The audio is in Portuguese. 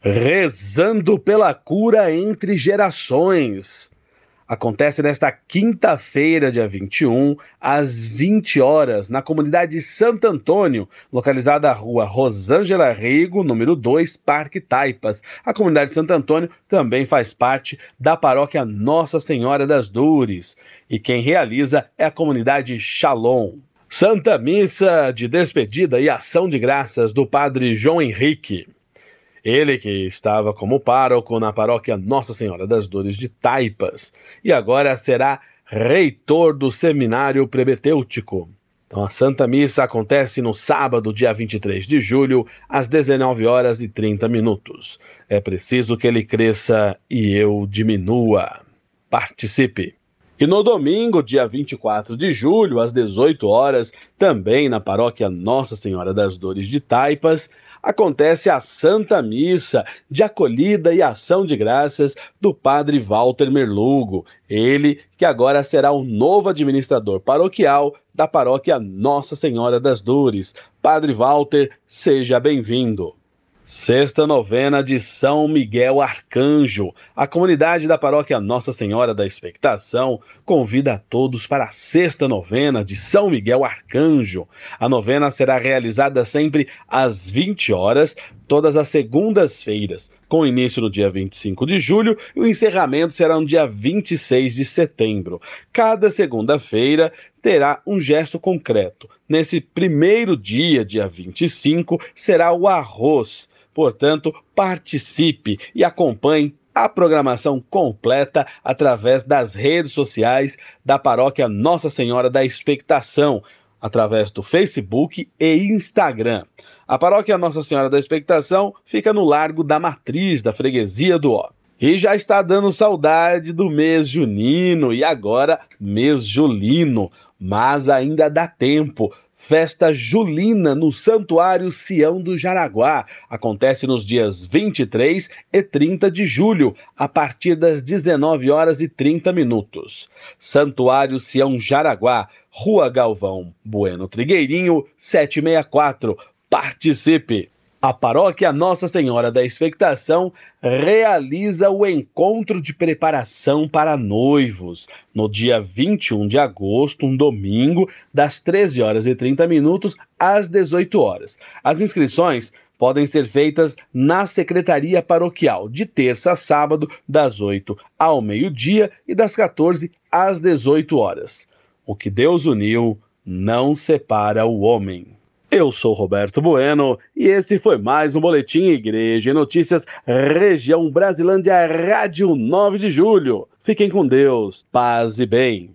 Rezando pela cura entre gerações. Acontece nesta quinta-feira, dia 21, às 20 horas, na comunidade Santo Antônio, localizada na rua Rosângela Rigo, número 2, Parque Taipas. A comunidade Santo Antônio também faz parte da paróquia Nossa Senhora das Dores. E quem realiza é a comunidade Shalom. Santa Missa de despedida e ação de graças do Padre João Henrique. Ele que estava como pároco na paróquia Nossa Senhora das Dores de Taipas e agora será reitor do seminário prebetêutico. Então a Santa Missa acontece no sábado, dia 23 de julho, às 19 horas e 30 minutos. É preciso que ele cresça e eu diminua. Participe! E no domingo, dia 24 de julho, às 18 horas, também na paróquia Nossa Senhora das Dores de Taipas, acontece a Santa Missa de acolhida e ação de graças do Padre Walter Merlugo, ele que agora será o novo administrador paroquial da paróquia Nossa Senhora das Dores. Padre Walter, seja bem-vindo. Sexta novena de São Miguel Arcanjo. A comunidade da paróquia Nossa Senhora da Expectação convida a todos para a sexta novena de São Miguel Arcanjo. A novena será realizada sempre às 20 horas, todas as segundas-feiras, com início no dia 25 de julho e o encerramento será no dia 26 de setembro. Cada segunda-feira terá um gesto concreto. Nesse primeiro dia, dia 25, será o arroz. Portanto, participe e acompanhe a programação completa através das redes sociais da Paróquia Nossa Senhora da Expectação, através do Facebook e Instagram. A Paróquia Nossa Senhora da Expectação fica no Largo da Matriz, da Freguesia do Ó. E já está dando saudade do mês junino e agora mês julino, mas ainda dá tempo festa julina no Santuário Sião do Jaraguá. Acontece nos dias 23 e 30 de julho, a partir das 19 horas e 30 minutos. Santuário Sião Jaraguá, Rua Galvão Bueno Trigueirinho, 764. Participe! A paróquia Nossa Senhora da Expectação realiza o encontro de preparação para noivos no dia 21 de agosto, um domingo, das 13 horas e 30 minutos às 18 horas. As inscrições podem ser feitas na Secretaria Paroquial, de terça a sábado, das 8 ao meio-dia e das 14 às 18 horas. O que Deus uniu não separa o homem. Eu sou Roberto Bueno e esse foi mais um Boletim Igreja e Notícias Região Brasilândia Rádio 9 de Julho. Fiquem com Deus, paz e bem.